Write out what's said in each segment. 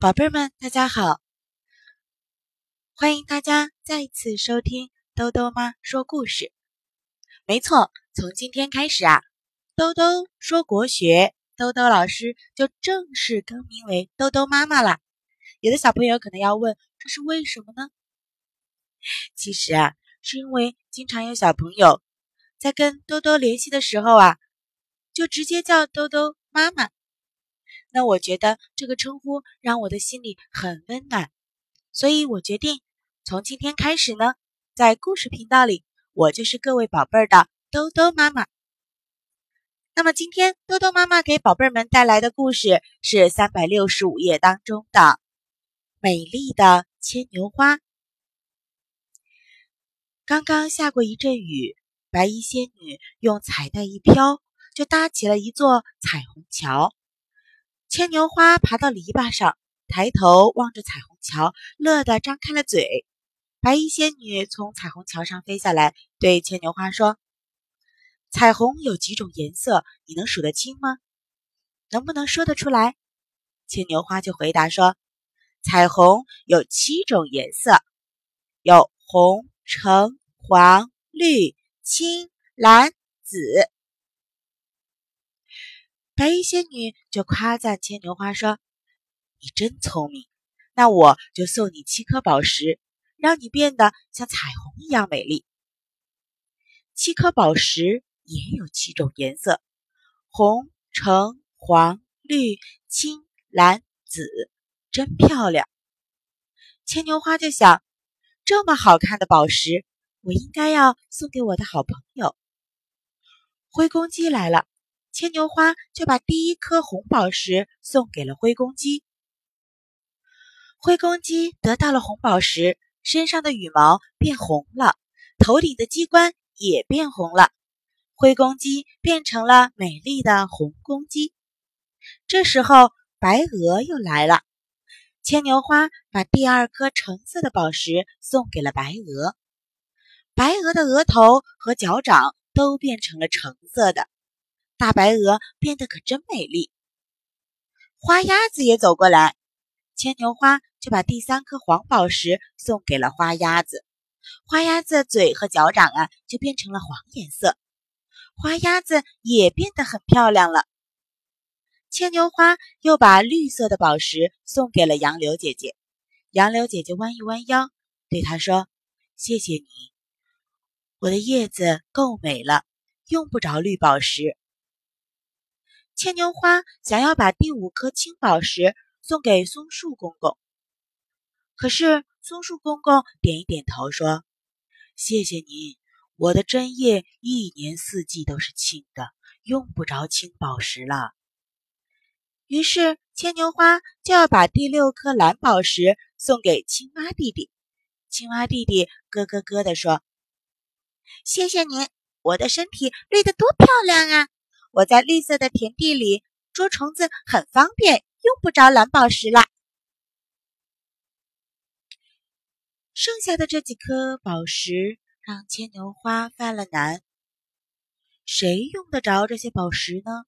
宝贝们，大家好！欢迎大家再次收听兜兜妈说故事。没错，从今天开始啊，兜兜说国学，兜兜老师就正式更名为兜兜妈妈啦。有的小朋友可能要问，这是为什么呢？其实啊，是因为经常有小朋友在跟兜兜联系的时候啊，就直接叫兜兜妈妈。那我觉得这个称呼让我的心里很温暖，所以我决定从今天开始呢，在故事频道里，我就是各位宝贝儿的兜兜妈妈。那么今天兜兜妈妈给宝贝儿们带来的故事是三百六十五页当中的《美丽的牵牛花》。刚刚下过一阵雨，白衣仙女用彩带一飘，就搭起了一座彩虹桥。牵牛花爬到篱笆上，抬头望着彩虹桥，乐得张开了嘴。白衣仙女从彩虹桥上飞下来，对牵牛花说：“彩虹有几种颜色？你能数得清吗？能不能说得出来？”牵牛花就回答说：“彩虹有七种颜色，有红、橙、黄、绿、青、蓝、紫。”白衣仙女就夸赞牵牛花说：“你真聪明，那我就送你七颗宝石，让你变得像彩虹一样美丽。七颗宝石也有七种颜色：红、橙、黄、绿、青、蓝、紫，真漂亮。”牵牛花就想：这么好看的宝石，我应该要送给我的好朋友。灰公鸡来了。牵牛花就把第一颗红宝石送给了灰公鸡。灰公鸡得到了红宝石，身上的羽毛变红了，头顶的鸡冠也变红了。灰公鸡变成了美丽的红公鸡。这时候，白鹅又来了。牵牛花把第二颗橙色的宝石送给了白鹅。白鹅的额头和脚掌都变成了橙色的。大白鹅变得可真美丽。花鸭子也走过来，牵牛花就把第三颗黄宝石送给了花鸭子。花鸭子嘴和脚掌啊，就变成了黄颜色。花鸭子也变得很漂亮了。牵牛花又把绿色的宝石送给了杨柳姐姐。杨柳姐姐弯一弯腰，对她说：“谢谢你，我的叶子够美了，用不着绿宝石。”牵牛花想要把第五颗青宝石送给松树公公，可是松树公公点一点头说：“谢谢您，我的针叶一年四季都是青的，用不着青宝石了。”于是牵牛花就要把第六颗蓝宝石送给青蛙弟弟。青蛙弟弟咯咯咯地说：“谢谢您，我的身体绿得多漂亮啊！”我在绿色的田地里捉虫子很方便，用不着蓝宝石啦。剩下的这几颗宝石让牵牛花犯了难。谁用得着这些宝石呢？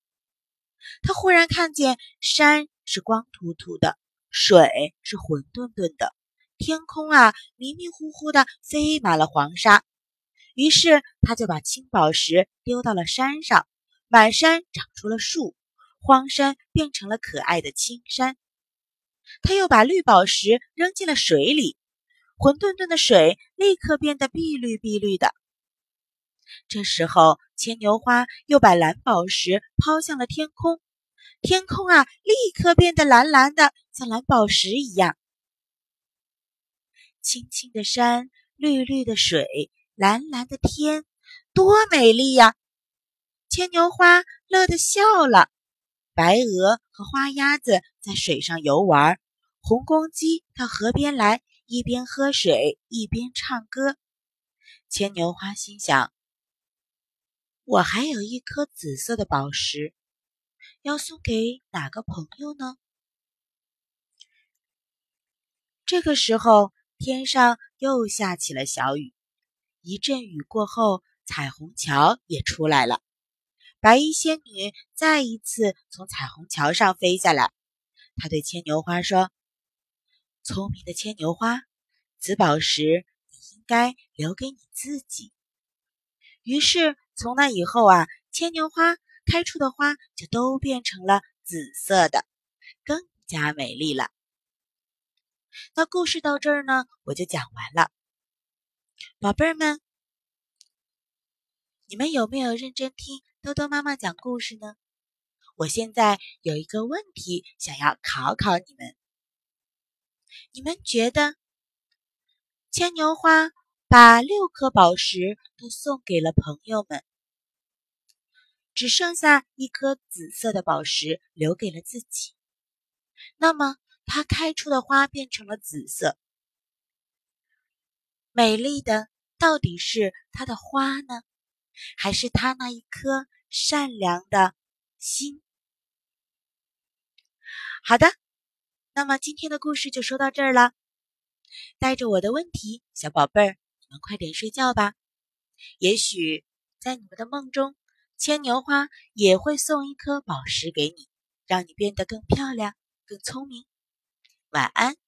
他忽然看见山是光秃秃的，水是浑沌沌的，天空啊迷迷糊糊的飞满了黄沙。于是他就把青宝石丢到了山上。满山长出了树，荒山变成了可爱的青山。他又把绿宝石扔进了水里，浑沌沌的水立刻变得碧绿碧绿的。这时候，牵牛花又把蓝宝石抛向了天空，天空啊，立刻变得蓝蓝的，像蓝宝石一样。青青的山，绿绿的水，蓝蓝的天，多美丽呀！牵牛花乐得笑了，白鹅和花鸭子在水上游玩，红公鸡到河边来，一边喝水一边唱歌。牵牛花心想：“我还有一颗紫色的宝石，要送给哪个朋友呢？”这个时候，天上又下起了小雨，一阵雨过后，彩虹桥也出来了。白衣仙女再一次从彩虹桥上飞下来，她对牵牛花说：“聪明的牵牛花，紫宝石你应该留给你自己。于是从那以后啊，牵牛花开出的花就都变成了紫色的，更加美丽了。那故事到这儿呢，我就讲完了。宝贝儿们，你们有没有认真听多多妈妈讲故事呢？我现在有一个问题想要考考你们：你们觉得牵牛花把六颗宝石都送给了朋友们，只剩下一颗紫色的宝石留给了自己，那么它开出的花变成了紫色，美丽的到底是它的花呢，还是他那一颗善良的？心，好的，那么今天的故事就说到这儿了。带着我的问题，小宝贝儿，你们快点睡觉吧。也许在你们的梦中，牵牛花也会送一颗宝石给你，让你变得更漂亮、更聪明。晚安。